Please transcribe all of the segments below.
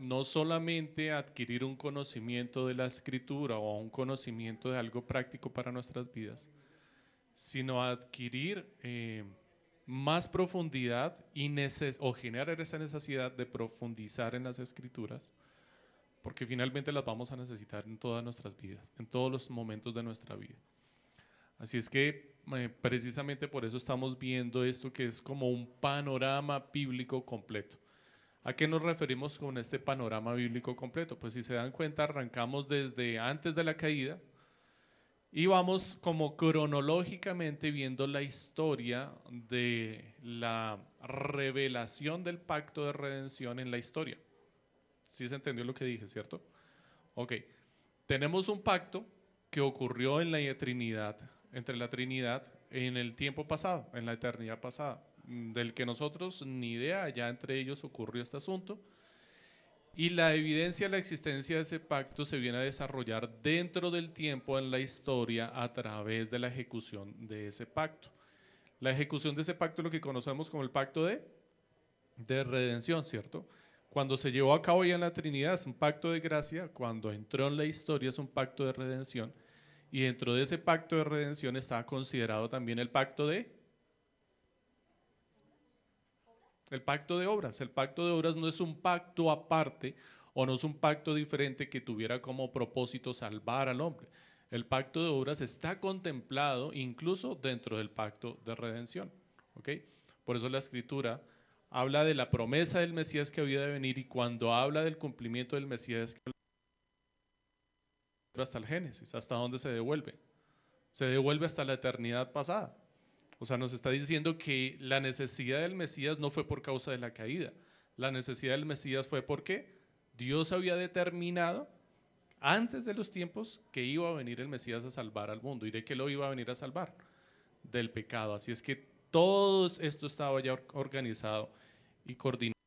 no solamente adquirir un conocimiento de la escritura o un conocimiento de algo práctico para nuestras vidas, sino adquirir eh, más profundidad y o generar esa necesidad de profundizar en las escrituras, porque finalmente las vamos a necesitar en todas nuestras vidas, en todos los momentos de nuestra vida. Así es que eh, precisamente por eso estamos viendo esto que es como un panorama bíblico completo. ¿A qué nos referimos con este panorama bíblico completo? Pues si se dan cuenta, arrancamos desde antes de la caída y vamos como cronológicamente viendo la historia de la revelación del pacto de redención en la historia. ¿Sí se entendió lo que dije, cierto? Ok, tenemos un pacto que ocurrió en la Trinidad, entre la Trinidad en el tiempo pasado, en la eternidad pasada, del que nosotros ni idea, ya entre ellos ocurrió este asunto. Y la evidencia de la existencia de ese pacto se viene a desarrollar dentro del tiempo en la historia a través de la ejecución de ese pacto. La ejecución de ese pacto es lo que conocemos como el pacto de, de redención, ¿cierto? Cuando se llevó a cabo ya en la Trinidad es un pacto de gracia, cuando entró en la historia es un pacto de redención y dentro de ese pacto de redención está considerado también el pacto de el pacto de obras. El pacto de obras no es un pacto aparte o no es un pacto diferente que tuviera como propósito salvar al hombre. El pacto de obras está contemplado incluso dentro del pacto de redención. ¿okay? Por eso la escritura habla de la promesa del Mesías que había de venir y cuando habla del cumplimiento del Mesías hasta el Génesis, hasta dónde se devuelve. Se devuelve hasta la eternidad pasada. O sea, nos está diciendo que la necesidad del Mesías no fue por causa de la caída. La necesidad del Mesías fue porque Dios había determinado antes de los tiempos que iba a venir el Mesías a salvar al mundo. ¿Y de qué lo iba a venir a salvar? Del pecado. Así es que todo esto estaba ya organizado y coordinado.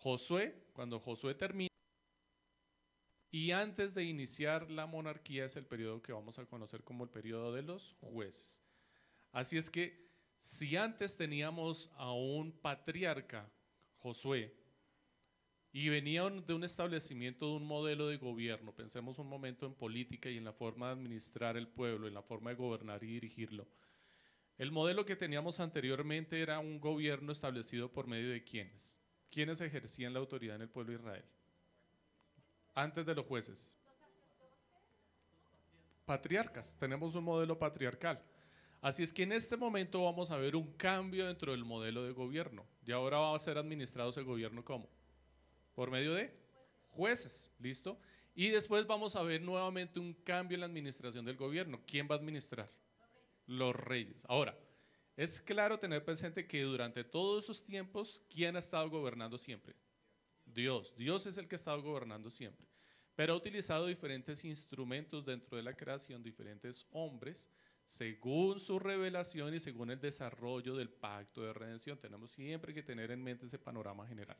Josué, cuando Josué termina, y antes de iniciar la monarquía es el periodo que vamos a conocer como el periodo de los jueces. Así es que si antes teníamos a un patriarca, Josué, y venía de un establecimiento de un modelo de gobierno, pensemos un momento en política y en la forma de administrar el pueblo, en la forma de gobernar y dirigirlo. El modelo que teníamos anteriormente era un gobierno establecido por medio de quienes? ¿Quiénes ejercían la autoridad en el pueblo de Israel? Antes de los jueces. Patriarcas. Tenemos un modelo patriarcal. Así es que en este momento vamos a ver un cambio dentro del modelo de gobierno. Y ahora va a ser administrado ese gobierno ¿cómo? Por medio de jueces, ¿listo? Y después vamos a ver nuevamente un cambio en la administración del gobierno. ¿Quién va a administrar? Los reyes. Ahora, es claro tener presente que durante todos esos tiempos, ¿quién ha estado gobernando siempre? Dios. Dios es el que ha estado gobernando siempre. Pero ha utilizado diferentes instrumentos dentro de la creación, diferentes hombres, según su revelación y según el desarrollo del pacto de redención. Tenemos siempre que tener en mente ese panorama general.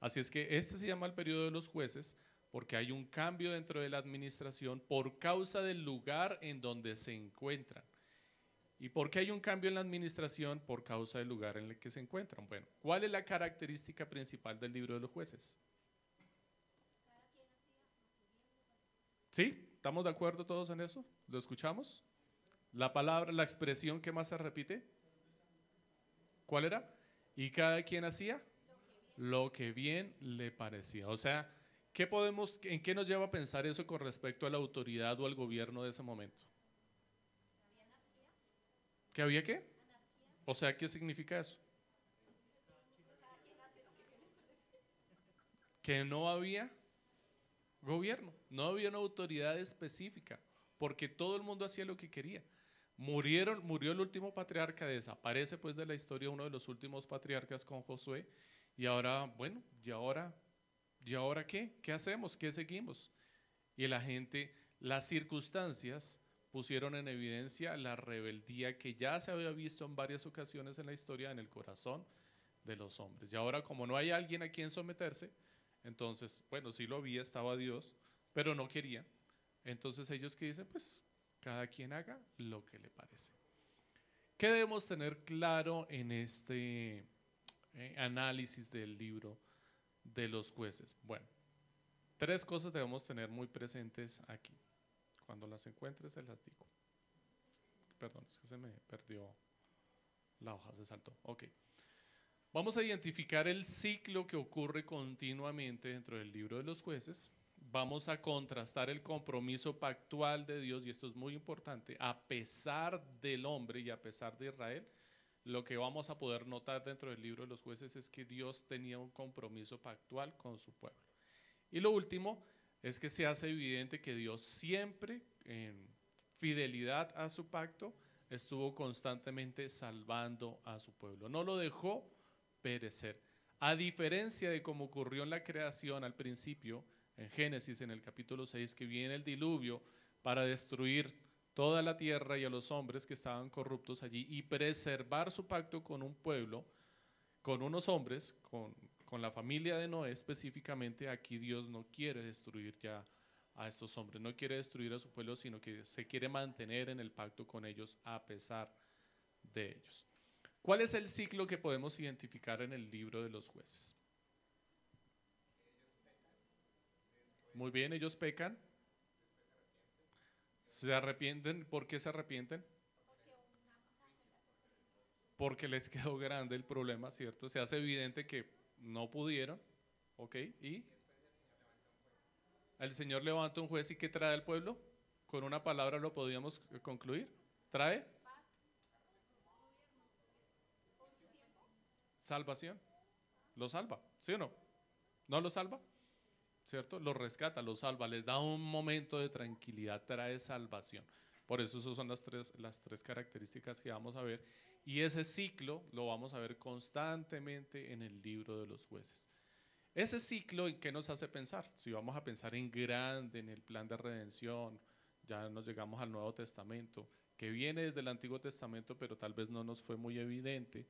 Así es que este se llama el periodo de los jueces porque hay un cambio dentro de la administración por causa del lugar en donde se encuentran. ¿Y por qué hay un cambio en la administración? Por causa del lugar en el que se encuentran. Bueno, ¿cuál es la característica principal del libro de los jueces? ¿Sí? ¿Estamos de acuerdo todos en eso? ¿Lo escuchamos? La palabra, la expresión que más se repite. ¿Cuál era? Y cada quien hacía lo que bien le parecía. O sea, ¿qué podemos, ¿en qué nos lleva a pensar eso con respecto a la autoridad o al gobierno de ese momento? ¿Que había qué? O sea, ¿qué significa eso? Que no había gobierno, no había una autoridad específica, porque todo el mundo hacía lo que quería. Murieron, murió el último patriarca, desaparece pues de la historia uno de los últimos patriarcas con Josué, y ahora, bueno, ¿y ahora, ¿y ahora qué? ¿Qué hacemos? ¿Qué seguimos? Y la gente, las circunstancias pusieron en evidencia la rebeldía que ya se había visto en varias ocasiones en la historia en el corazón de los hombres. Y ahora como no hay alguien a quien someterse, entonces, bueno, sí lo había, estaba Dios, pero no quería. Entonces ellos que dicen, pues cada quien haga lo que le parece. ¿Qué debemos tener claro en este eh, análisis del libro de los jueces? Bueno, tres cosas debemos tener muy presentes aquí. Cuando las encuentres, se las digo. Perdón, es que se me perdió la hoja, se saltó. Ok. Vamos a identificar el ciclo que ocurre continuamente dentro del libro de los jueces. Vamos a contrastar el compromiso pactual de Dios, y esto es muy importante, a pesar del hombre y a pesar de Israel. Lo que vamos a poder notar dentro del libro de los jueces es que Dios tenía un compromiso pactual con su pueblo. Y lo último es que se hace evidente que Dios siempre, en fidelidad a su pacto, estuvo constantemente salvando a su pueblo. No lo dejó perecer. A diferencia de como ocurrió en la creación al principio, en Génesis, en el capítulo 6, que viene el diluvio para destruir toda la tierra y a los hombres que estaban corruptos allí y preservar su pacto con un pueblo, con unos hombres, con, con la familia de Noé específicamente, aquí Dios no quiere destruir ya a estos hombres, no quiere destruir a su pueblo, sino que se quiere mantener en el pacto con ellos a pesar de ellos. ¿Cuál es el ciclo que podemos identificar en el libro de los jueces? Muy bien, ellos pecan. Se arrepienten. ¿Por qué se arrepienten? Porque les quedó grande el problema, ¿cierto? Se hace evidente que no pudieron, ¿ok? ¿Y? El Señor levanta un juez y ¿qué trae al pueblo? Con una palabra lo podríamos concluir. ¿Trae? Salvación. Lo salva, ¿sí o no? ¿No lo salva? ¿Cierto? Lo rescata, lo salva, les da un momento de tranquilidad, trae salvación. Por eso esas son las tres, las tres características que vamos a ver y ese ciclo lo vamos a ver constantemente en el libro de los jueces. Ese ciclo en qué nos hace pensar? Si vamos a pensar en grande, en el plan de redención, ya nos llegamos al Nuevo Testamento, que viene desde el Antiguo Testamento, pero tal vez no nos fue muy evidente.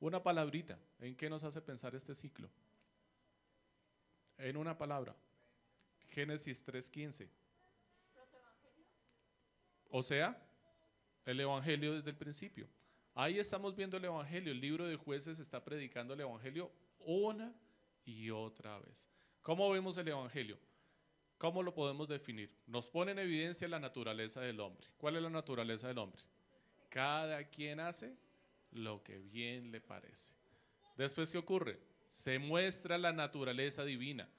Una palabrita, ¿en qué nos hace pensar este ciclo? En una palabra. Génesis 3.15. O sea, el Evangelio desde el principio. Ahí estamos viendo el Evangelio. El libro de jueces está predicando el Evangelio una y otra vez. ¿Cómo vemos el Evangelio? ¿Cómo lo podemos definir? Nos pone en evidencia la naturaleza del hombre. ¿Cuál es la naturaleza del hombre? Cada quien hace lo que bien le parece. Después, ¿qué ocurre? Se muestra la naturaleza divina.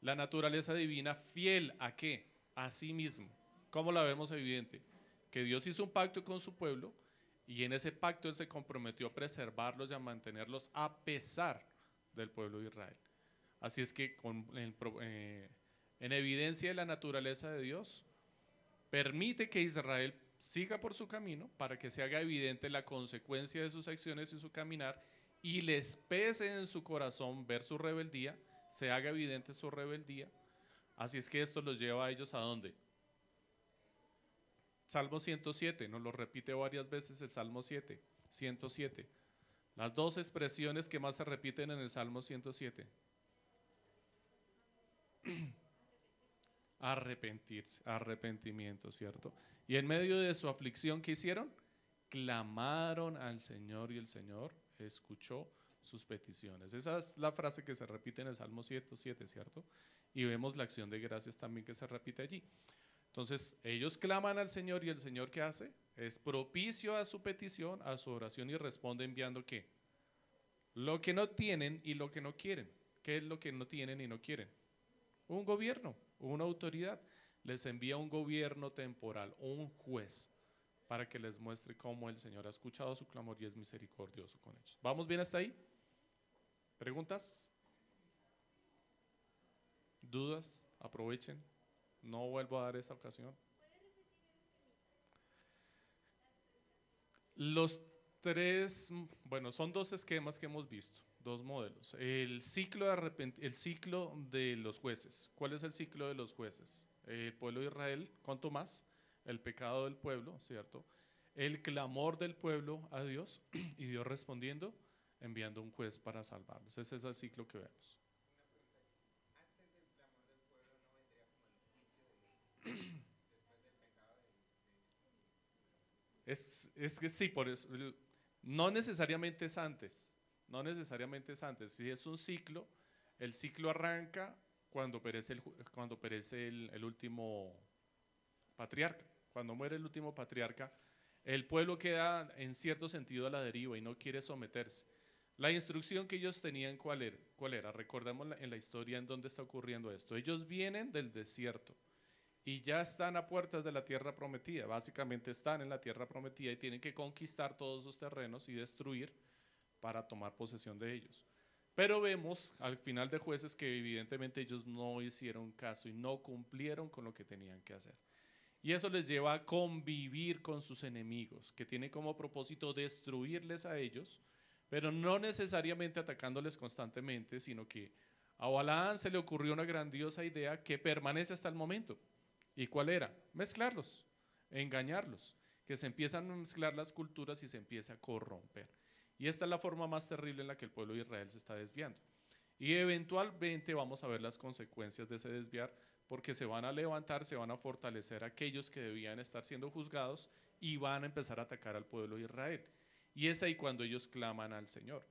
La naturaleza divina fiel a qué? A sí mismo. ¿Cómo la vemos evidente? Que Dios hizo un pacto con su pueblo y en ese pacto Él se comprometió a preservarlos y a mantenerlos a pesar del pueblo de Israel. Así es que eh, en evidencia de la naturaleza de Dios, permite que Israel siga por su camino para que se haga evidente la consecuencia de sus acciones y su caminar y les pese en su corazón ver su rebeldía, se haga evidente su rebeldía. Así es que esto los lleva a ellos a dónde? Salmo 107, nos lo repite varias veces el Salmo 7, 107. Las dos expresiones que más se repiten en el Salmo 107. Arrepentirse, arrepentimiento, ¿cierto? Y en medio de su aflicción, ¿qué hicieron? clamaron al Señor y el Señor escuchó sus peticiones. Esa es la frase que se repite en el Salmo 107, ¿cierto? Y vemos la acción de gracias también que se repite allí. Entonces, ellos claman al Señor y el Señor ¿qué hace? Es propicio a su petición, a su oración y responde enviando qué? Lo que no tienen y lo que no quieren. ¿Qué es lo que no tienen y no quieren? Un gobierno, una autoridad. Les envía un gobierno temporal, un juez, para que les muestre cómo el Señor ha escuchado su clamor y es misericordioso con ellos. ¿Vamos bien hasta ahí? ¿Preguntas? ¿Dudas? Aprovechen. No vuelvo a dar esa ocasión. Los tres, bueno, son dos esquemas que hemos visto, dos modelos. El ciclo de, el ciclo de los jueces. ¿Cuál es el ciclo de los jueces? El pueblo de Israel, ¿cuánto más? El pecado del pueblo, ¿cierto? El clamor del pueblo a Dios y Dios respondiendo, enviando un juez para salvarlos. Ese es el ciclo que vemos. Es, que sí, por eso, no necesariamente es antes, no necesariamente es antes. Si es un ciclo, el ciclo arranca cuando perece el último patriarca. Cuando muere el último patriarca, el pueblo queda en cierto sentido a la deriva y no quiere someterse. La instrucción que ellos tenían, ¿cuál era? ¿Cuál era? Recordemos en la historia en dónde está ocurriendo esto. Ellos vienen del desierto y ya están a puertas de la tierra prometida. Básicamente están en la tierra prometida y tienen que conquistar todos esos terrenos y destruir para tomar posesión de ellos. Pero vemos al final de jueces que evidentemente ellos no hicieron caso y no cumplieron con lo que tenían que hacer. Y eso les lleva a convivir con sus enemigos, que tienen como propósito destruirles a ellos, pero no necesariamente atacándoles constantemente, sino que a Balaán se le ocurrió una grandiosa idea que permanece hasta el momento. ¿Y cuál era? Mezclarlos, engañarlos, que se empiezan a mezclar las culturas y se empieza a corromper. Y esta es la forma más terrible en la que el pueblo de Israel se está desviando. Y eventualmente vamos a ver las consecuencias de ese desviar, porque se van a levantar, se van a fortalecer aquellos que debían estar siendo juzgados y van a empezar a atacar al pueblo de Israel. Y es ahí cuando ellos claman al Señor.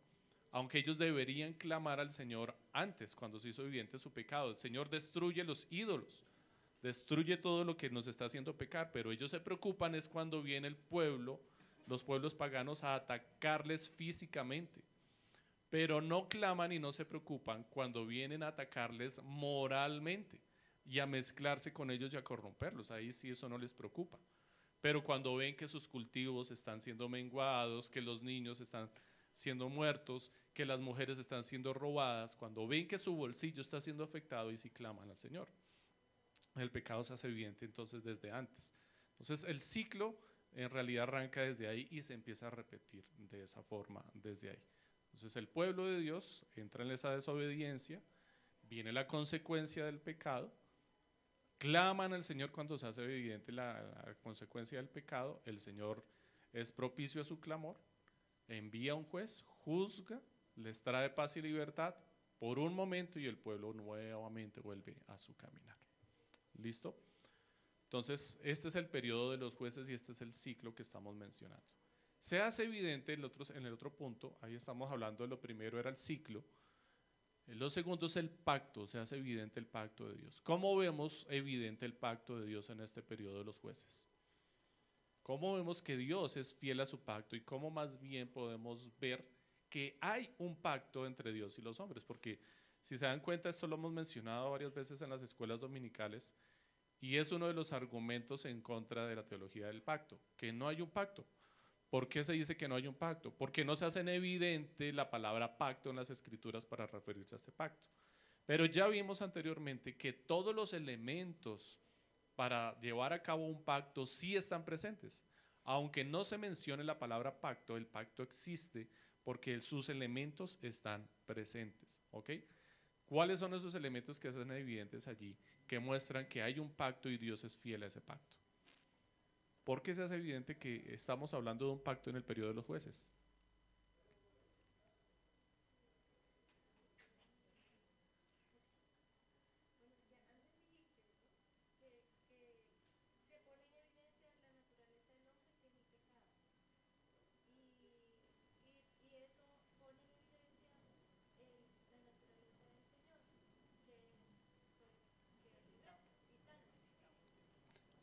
Aunque ellos deberían clamar al Señor antes, cuando se hizo evidente su pecado. El Señor destruye los ídolos destruye todo lo que nos está haciendo pecar, pero ellos se preocupan es cuando viene el pueblo, los pueblos paganos, a atacarles físicamente. Pero no claman y no se preocupan cuando vienen a atacarles moralmente y a mezclarse con ellos y a corromperlos. Ahí sí eso no les preocupa. Pero cuando ven que sus cultivos están siendo menguados, que los niños están siendo muertos, que las mujeres están siendo robadas, cuando ven que su bolsillo está siendo afectado y sí claman al Señor el pecado se hace evidente entonces desde antes. Entonces el ciclo en realidad arranca desde ahí y se empieza a repetir de esa forma desde ahí. Entonces el pueblo de Dios entra en esa desobediencia, viene la consecuencia del pecado, claman al Señor cuando se hace evidente la, consecuencia del pecado, el Señor es propicio a su clamor, envía a un juez, juzga, les trae paz y libertad por un momento y el pueblo nuevamente vuelve a su caminar. ¿Listo? Entonces, este es el periodo de los jueces y este es el ciclo que estamos mencionando. Se hace evidente en el otro, en el otro punto, ahí estamos hablando de lo primero era el ciclo, lo segundo es el pacto, se hace evidente el pacto de Dios. ¿Cómo vemos evidente el pacto de Dios en este periodo de los jueces? ¿Cómo vemos que Dios es fiel a su pacto y cómo más bien podemos ver que hay un pacto entre Dios y los hombres? Porque si se dan cuenta, esto lo hemos mencionado varias veces en las escuelas dominicales y es uno de los argumentos en contra de la teología del pacto, que no hay un pacto. ¿Por qué se dice que no hay un pacto? Porque no se hace evidente la palabra pacto en las escrituras para referirse a este pacto. Pero ya vimos anteriormente que todos los elementos para llevar a cabo un pacto sí están presentes. Aunque no se mencione la palabra pacto, el pacto existe porque sus elementos están presentes. ¿Ok? ¿Cuáles son esos elementos que hacen evidentes allí, que muestran que hay un pacto y Dios es fiel a ese pacto? ¿Por qué se hace evidente que estamos hablando de un pacto en el periodo de los jueces?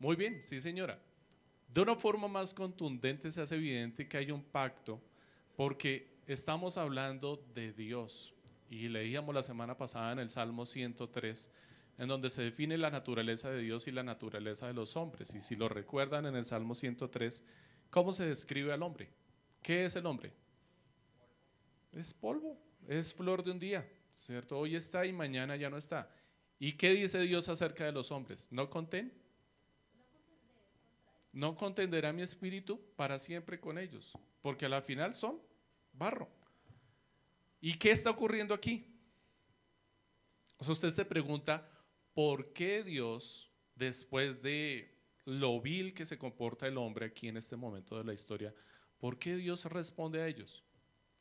Muy bien, sí señora. De una forma más contundente se hace evidente que hay un pacto porque estamos hablando de Dios. Y leíamos la semana pasada en el Salmo 103, en donde se define la naturaleza de Dios y la naturaleza de los hombres. Y si lo recuerdan en el Salmo 103, ¿cómo se describe al hombre? ¿Qué es el hombre? Es polvo, es flor de un día, ¿cierto? Hoy está y mañana ya no está. ¿Y qué dice Dios acerca de los hombres? ¿No conten? No contenderá mi espíritu para siempre con ellos, porque a la final son barro. ¿Y qué está ocurriendo aquí? O sea, usted se pregunta, ¿por qué Dios, después de lo vil que se comporta el hombre aquí en este momento de la historia, ¿por qué Dios responde a ellos?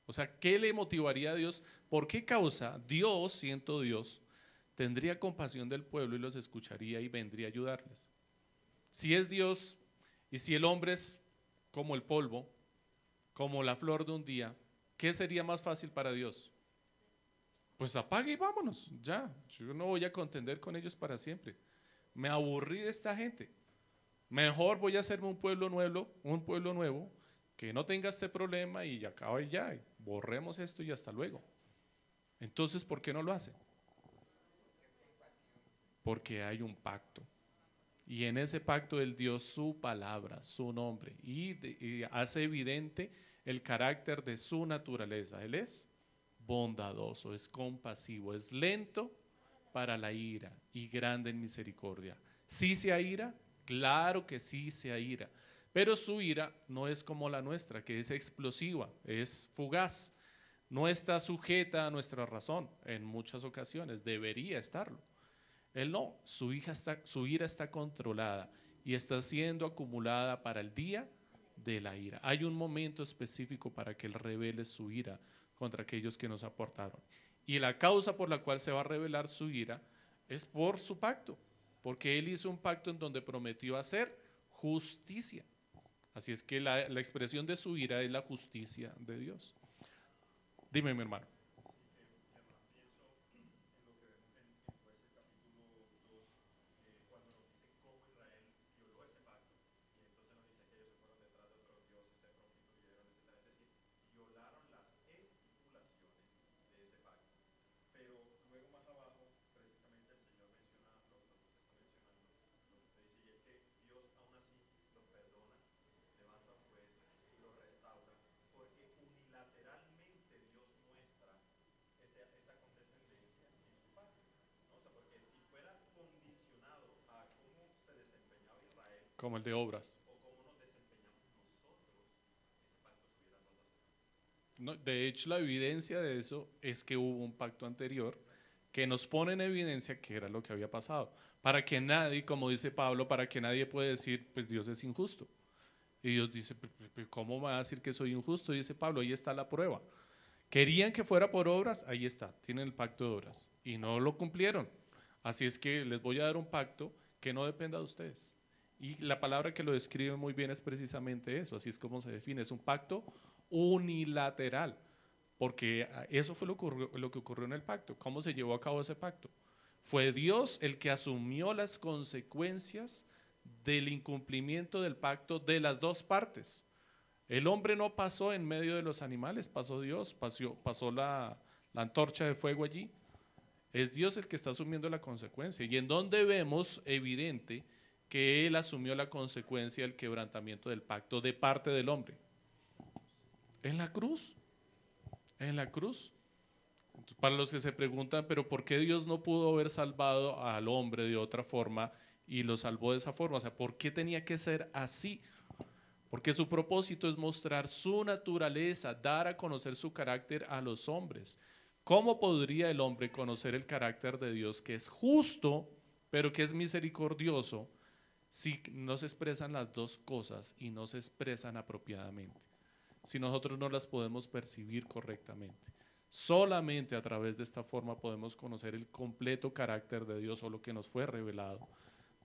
O sea, ¿qué le motivaría a Dios? ¿Por qué causa Dios, siento Dios, tendría compasión del pueblo y los escucharía y vendría a ayudarles? Si es Dios y si el hombre es como el polvo, como la flor de un día, ¿qué sería más fácil para Dios? Pues apague y vámonos, ya. Yo no voy a contender con ellos para siempre. Me aburrí de esta gente. Mejor voy a hacerme un pueblo nuevo, un pueblo nuevo que no tenga este problema y acaba ya, borremos esto y hasta luego. Entonces, ¿por qué no lo hace? Porque hay un pacto. Y en ese pacto Él dio su palabra, su nombre, y, hace evidente el carácter de su naturaleza. Él es bondadoso, es compasivo, es lento para la ira y grande en misericordia. ¿Sí se aira? Claro que sí se aira, pero su ira no es como la nuestra, que es explosiva, es fugaz, no está sujeta a nuestra razón en muchas ocasiones, debería estarlo. Él no, su, ira está controlada y está siendo acumulada para el día de la ira. Hay un momento específico para que Él revele su ira contra aquellos que nos aportaron. Y la causa por la cual se va a revelar su ira es por su pacto, porque Él hizo un pacto en donde prometió hacer justicia. Así es que la, la expresión de su ira es la justicia de Dios. Dime, mi hermano. Como el de obras. de hecho, la evidencia de eso es que hubo un pacto anterior que nos pone en evidencia que era lo que había pasado. Para que nadie, como dice Pablo, para que nadie pueda decir, pues Dios es injusto. Y Dios dice, ¿cómo va a decir que soy injusto? Y dice Pablo, ahí está la prueba. Querían que fuera por obras, ahí está, tienen el pacto de obras. Y no lo cumplieron. Así es que les voy a dar un pacto que no dependa de ustedes. Y la palabra que lo describe muy bien es precisamente eso, así es como se define, es un pacto unilateral, porque eso fue lo, lo que ocurrió en el pacto. ¿Cómo se llevó a cabo ese pacto? Fue Dios el que asumió las consecuencias del incumplimiento del pacto de las dos partes. El hombre no pasó en medio de los animales, pasó Dios, pasó, pasó la, la antorcha de fuego allí. Es Dios el que está asumiendo la consecuencia. Y en donde vemos evidente que él asumió la consecuencia del quebrantamiento del pacto de parte del hombre. En la cruz, en la cruz. para los que se preguntan, pero ¿por qué Dios no pudo haber salvado al hombre de otra forma y lo salvó de esa forma? O sea, ¿por qué tenía que ser así? Porque su propósito es mostrar su naturaleza, dar a conocer su carácter a los hombres. ¿Cómo podría el hombre conocer el carácter de Dios que es justo, pero que es misericordioso? Si no se expresan las dos cosas y no se expresan apropiadamente, si nosotros no las podemos percibir correctamente. Solamente a través de esta forma podemos conocer el completo carácter de Dios o lo que nos fue revelado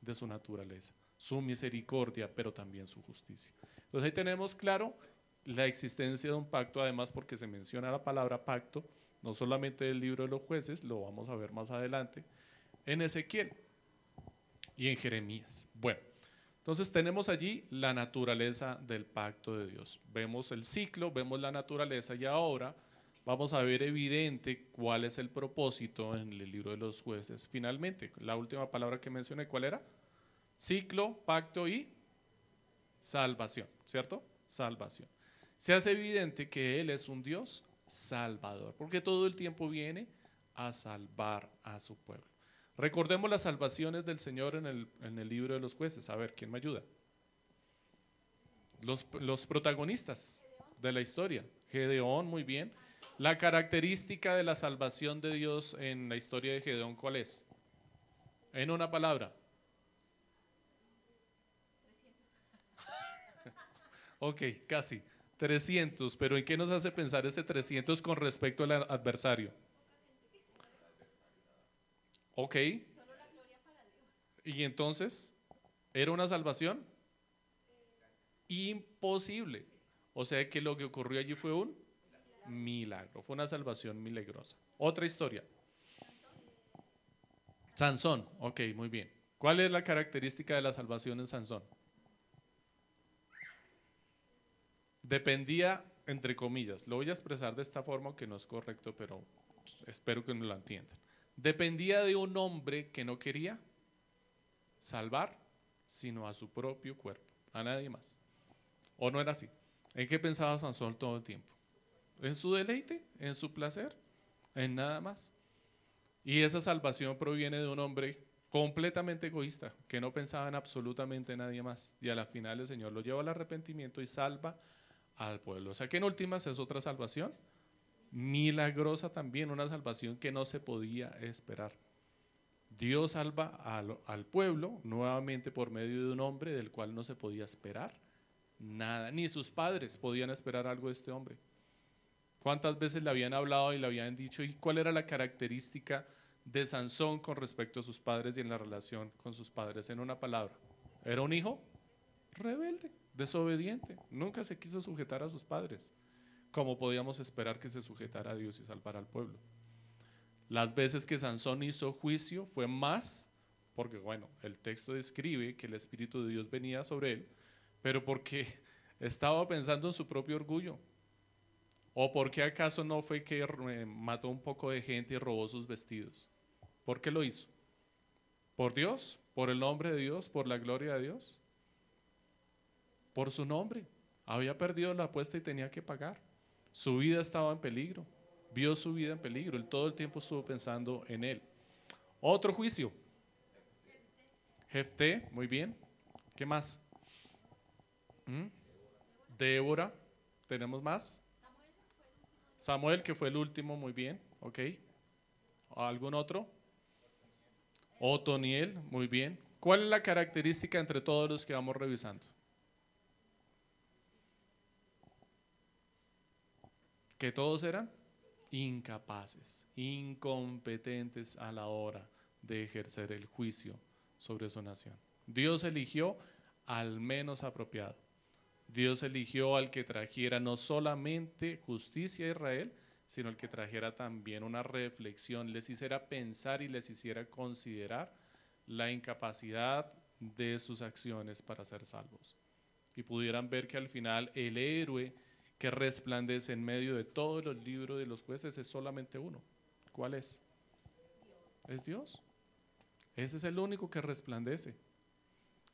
de su naturaleza, su misericordia, pero también su justicia. Entonces ahí tenemos claro la existencia de un pacto, además porque se menciona la palabra pacto, no solamente del libro de los jueces, lo vamos a ver más adelante, en Ezequiel y en Jeremías. Bueno, Entonces tenemos allí la naturaleza del pacto de Dios. Vemos el ciclo, vemos la naturaleza y ahora vamos a ver evidente cuál es el propósito en el libro de los jueces. Finalmente, la última palabra que mencioné, ¿cuál era? Ciclo, pacto y salvación, ¿cierto? Salvación. Se hace evidente que Él es un Dios salvador, porque todo el tiempo viene a salvar a su pueblo. Recordemos las salvaciones del Señor en el, libro de los jueces. A ver, ¿quién me ayuda? Los, los protagonistas de la historia. Gedeón, muy bien. La característica de la salvación de Dios en la historia de Gedeón, ¿cuál es? En una palabra. ok, casi. 300, pero ¿en qué nos hace pensar ese 300 con respecto al adversario? Ok. ¿Y entonces? ¿Era una salvación? Imposible. O sea que lo que ocurrió allí fue un milagro. Fue una salvación milagrosa. Otra historia. Sansón. Ok, muy bien. ¿Cuál es la característica de la salvación en Sansón? dependía, entre comillas, lo voy a expresar de esta forma que no es correcto, pero espero que me lo entiendan. Dependía de un hombre que no quería salvar, sino a su propio cuerpo, a nadie más. ¿O no era así? ¿En qué pensaba Sansón todo el tiempo? ¿En su deleite? ¿En su placer? En nada más. Y esa salvación proviene de un hombre completamente egoísta, que no pensaba en absolutamente nadie más. Y a la final el Señor lo lleva al arrepentimiento y salva al pueblo. O sea que en últimas es otra salvación milagrosa también, una salvación que no se podía esperar. Dios salva al, pueblo nuevamente por medio de un hombre del cual no se podía esperar nada, ni sus padres podían esperar algo de este hombre. ¿Cuántas veces le habían hablado y le habían dicho y cuál era la característica de Sansón con respecto a sus padres y en la relación con sus padres? En una palabra, era un hijo rebelde desobediente, nunca se quiso sujetar a sus padres, como podíamos esperar que se sujetara a Dios y salvara al pueblo. Las veces que Sansón hizo juicio fue más, porque bueno, el texto describe que el Espíritu de Dios venía sobre él, pero porque estaba pensando en su propio orgullo. ¿O porque acaso no fue que mató un poco de gente y robó sus vestidos? ¿Por qué lo hizo? ¿Por Dios? ¿Por el nombre de Dios? ¿Por la gloria de Dios? por su nombre. Había perdido la apuesta y tenía que pagar. Su vida estaba en peligro. Vio su vida en peligro. Él todo el tiempo estuvo pensando en él. Otro juicio. Jefté, muy bien. ¿Qué más? ¿Mm? Débora. ¿Tenemos más? Samuel, que fue el último, muy bien. Ok. ¿Algún otro? Otoniel, muy bien. ¿Cuál es la característica entre todos los que vamos revisando? Que todos eran incapaces, incompetentes a la hora de ejercer el juicio sobre su nación. Dios eligió al menos apropiado. Dios eligió al que trajera no solamente justicia a Israel, sino al que trajera también una reflexión, les hiciera pensar y les hiciera considerar la incapacidad de sus acciones para ser salvos. Y pudieran ver que al final el héroe que resplandece en medio de todos los libros de los jueces es solamente uno. ¿Cuál es? Es Dios. Ese es el único que resplandece.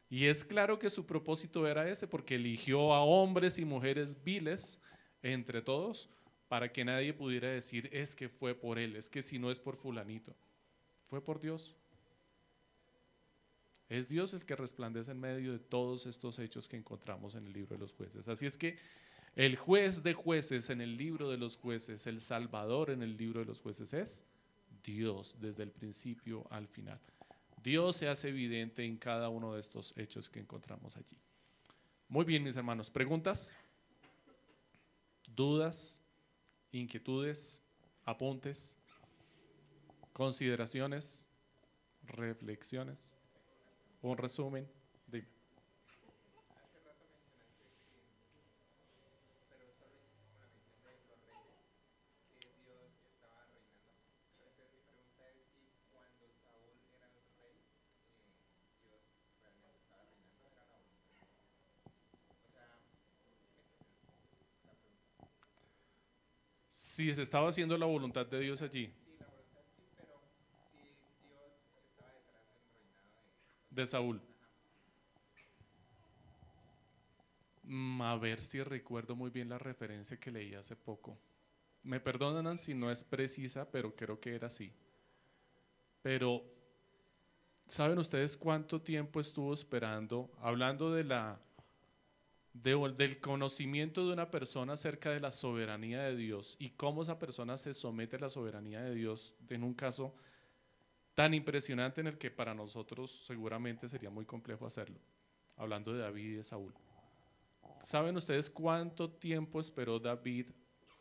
Y es claro que su propósito era ese, porque eligió a hombres y mujeres viles entre todos para que nadie pudiera decir es que fue por él, es que si no es por fulanito, fue por Dios. Es Dios el que resplandece en medio de todos estos hechos que encontramos en el libro de los jueces. Así es que el juez de jueces en el libro de los jueces, el Salvador en el libro de los jueces es Dios desde el principio al final. Dios se hace evidente en cada uno de estos hechos que encontramos allí. Muy bien, mis hermanos. ¿Preguntas? ¿Dudas? ¿Inquietudes? ¿Apuntes? ¿Consideraciones? ¿Reflexiones? ¿Un resumen? Si se estaba haciendo la voluntad de Dios allí. De Saúl. Mm, a ver si recuerdo muy bien la referencia que leí hace poco. Me perdonan si no es precisa, pero creo que era así. Pero, ¿saben ustedes cuánto tiempo estuvo esperando, hablando de la, del conocimiento de una persona acerca de la soberanía de Dios y cómo esa persona se somete a la soberanía de Dios en un caso tan impresionante en el que para nosotros seguramente sería muy complejo hacerlo, hablando de David y de Saúl. ¿Saben ustedes cuánto tiempo esperó David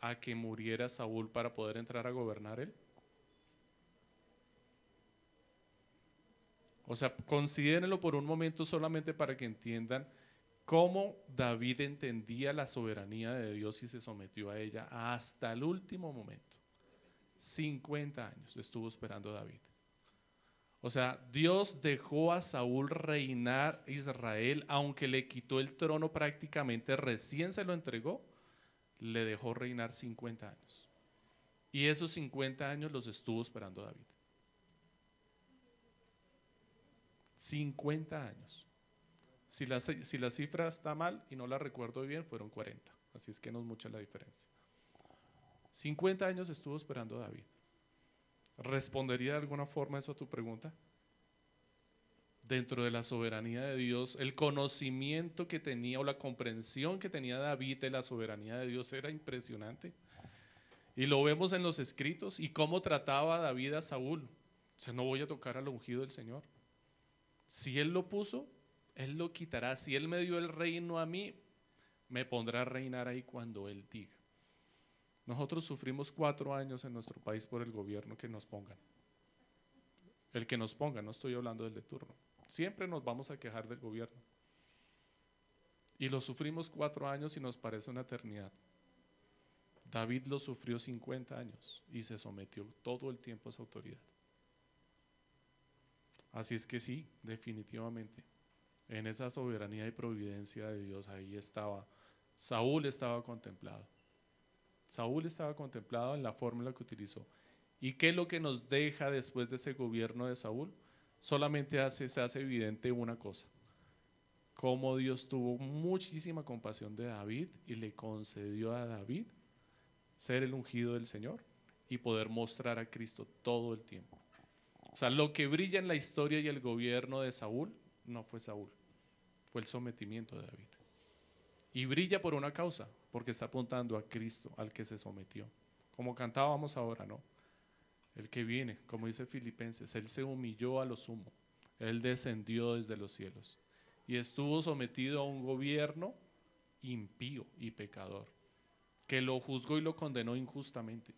a que muriera Saúl para poder entrar a gobernar él? O sea, considérenlo por un momento solamente para que entiendan cómo David entendía la soberanía de Dios y se sometió a ella hasta el último momento. 50 años estuvo esperando David. O sea, Dios dejó a Saúl reinar Israel, aunque le quitó el trono prácticamente recién se lo entregó, le dejó reinar 50 años. Y esos 50 años los estuvo esperando David. 50 años. Si la, si cifra está mal y no la recuerdo bien, fueron 40. Así es que no es mucha la diferencia. 50 años estuvo esperando David. ¿Respondería de alguna forma eso a tu pregunta? Dentro de la soberanía de Dios, el conocimiento que tenía o la comprensión que tenía David de la soberanía de Dios era impresionante. Y lo vemos en los escritos y cómo trataba David a Saúl. O sea, no voy a tocar al ungido del Señor. Si Él lo puso, Él lo quitará. Si Él me dio el reino a mí, me pondrá a reinar ahí cuando Él diga. Nosotros sufrimos cuatro años en nuestro país por el gobierno que nos pongan. El que nos ponga, no estoy hablando del de turno. Siempre nos vamos a quejar del gobierno. Y lo sufrimos cuatro años y nos parece una eternidad. David lo sufrió 50 años y se sometió todo el tiempo a esa autoridad. Así es que sí, definitivamente, en esa soberanía y providencia de Dios ahí estaba, Saúl estaba contemplado. Saúl estaba contemplado en la fórmula que utilizó. ¿Y qué es lo que nos deja después de ese gobierno de Saúl? Solamente hace, se hace evidente una cosa, cómo Dios tuvo muchísima compasión de David y le concedió a David ser el ungido del Señor y poder mostrar a Cristo todo el tiempo. O sea, lo que brilla en la historia y el gobierno de Saúl no fue Saúl, fue el sometimiento de David. Y brilla por una causa, porque está apuntando a Cristo, al que se sometió. Como cantábamos ahora, ¿no? El que viene, como dice Filipenses, Él se humilló a lo sumo, Él descendió desde los cielos y estuvo sometido a un gobierno impío y pecador, que lo juzgó y lo condenó injustamente.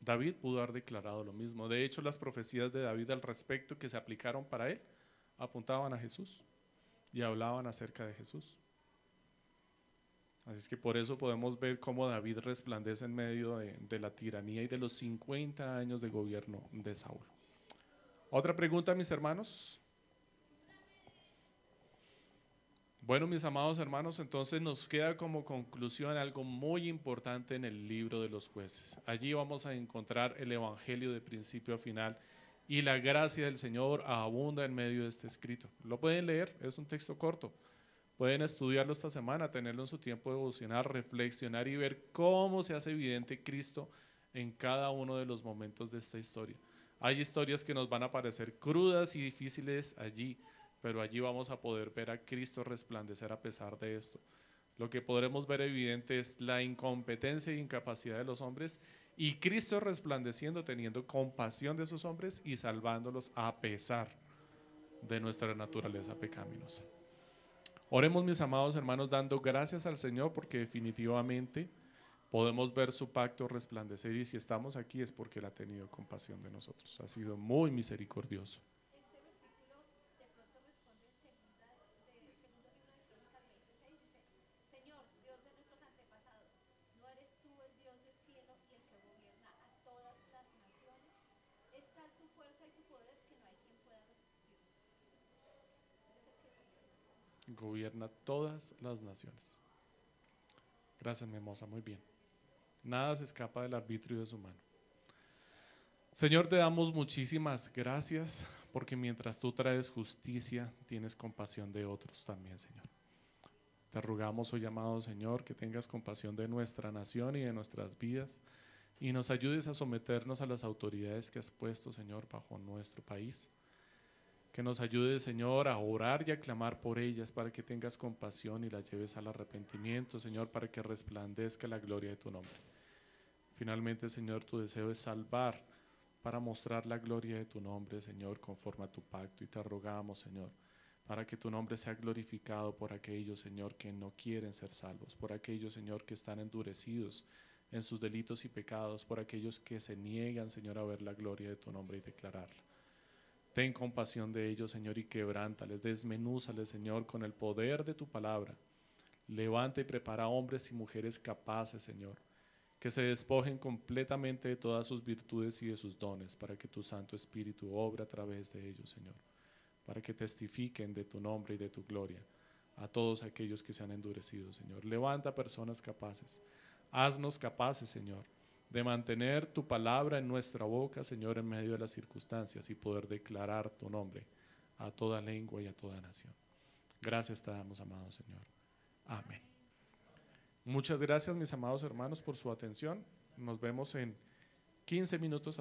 David pudo haber declarado lo mismo. De hecho, las profecías de David al respecto que se aplicaron para él apuntaban a Jesús y hablaban acerca de Jesús. Así es que por eso podemos ver cómo David resplandece en medio de, la tiranía y de los 50 años de gobierno de Saúl. Otra pregunta, mis hermanos. Bueno, mis amados hermanos, entonces nos queda como conclusión algo muy importante en el libro de los jueces. Allí vamos a encontrar el Evangelio de principio a final y la gracia del Señor abunda en medio de este escrito. Lo pueden leer, es un texto corto. Pueden estudiarlo esta semana, tenerlo en su tiempo devocional, reflexionar y ver cómo se hace evidente Cristo en cada uno de los momentos de esta historia. Hay historias que nos van a parecer crudas y difíciles allí, pero allí vamos a poder ver a Cristo resplandecer a pesar de esto. Lo que podremos ver evidente es la incompetencia e incapacidad de los hombres y Cristo resplandeciendo, teniendo compasión de esos hombres y salvándolos a pesar de nuestra naturaleza pecaminosa. Oremos mis amados hermanos dando gracias al Señor porque definitivamente podemos ver su pacto resplandecer y si estamos aquí es porque Él ha tenido compasión de nosotros. Ha sido muy misericordioso. Gobierna todas las naciones. Gracias, mi hermosa, muy bien. Nada se escapa del arbitrio de su mano. Señor, te damos muchísimas gracias porque mientras tú traes justicia, tienes compasión de otros también, Señor. Te rogamos hoy, amado Señor, que tengas compasión de nuestra nación y de nuestras vidas y nos ayudes a someternos a las autoridades que has puesto, Señor, bajo nuestro país. Que nos ayudes, Señor, a orar y a clamar por ellas para que tengas compasión y las lleves al arrepentimiento, Señor, para que resplandezca la gloria de tu nombre. Finalmente, Señor, tu deseo es salvar para mostrar la gloria de tu nombre, Señor, conforme a tu pacto. Y te rogamos, Señor, para que tu nombre sea glorificado por aquellos, Señor, que no quieren ser salvos, por aquellos, Señor, que están endurecidos en sus delitos y pecados, por aquellos que se niegan, Señor, a ver la gloria de tu nombre y declararla. Ten compasión de ellos, Señor, y quebrántales, desmenúzales, Señor, con el poder de tu palabra. Levanta y prepara hombres y mujeres capaces, Señor, que se despojen completamente de todas sus virtudes y de sus dones, para que tu Santo Espíritu obre a través de ellos, Señor, para que testifiquen de tu nombre y de tu gloria a todos aquellos que se han endurecido, Señor. Levanta personas capaces, haznos capaces, Señor, de mantener tu palabra en nuestra boca, Señor, en medio de las circunstancias y poder declarar tu nombre a toda lengua y a toda nación. Gracias te damos, amado Señor. Amén. Muchas gracias, mis amados hermanos, por su atención. Nos vemos en 15 minutos.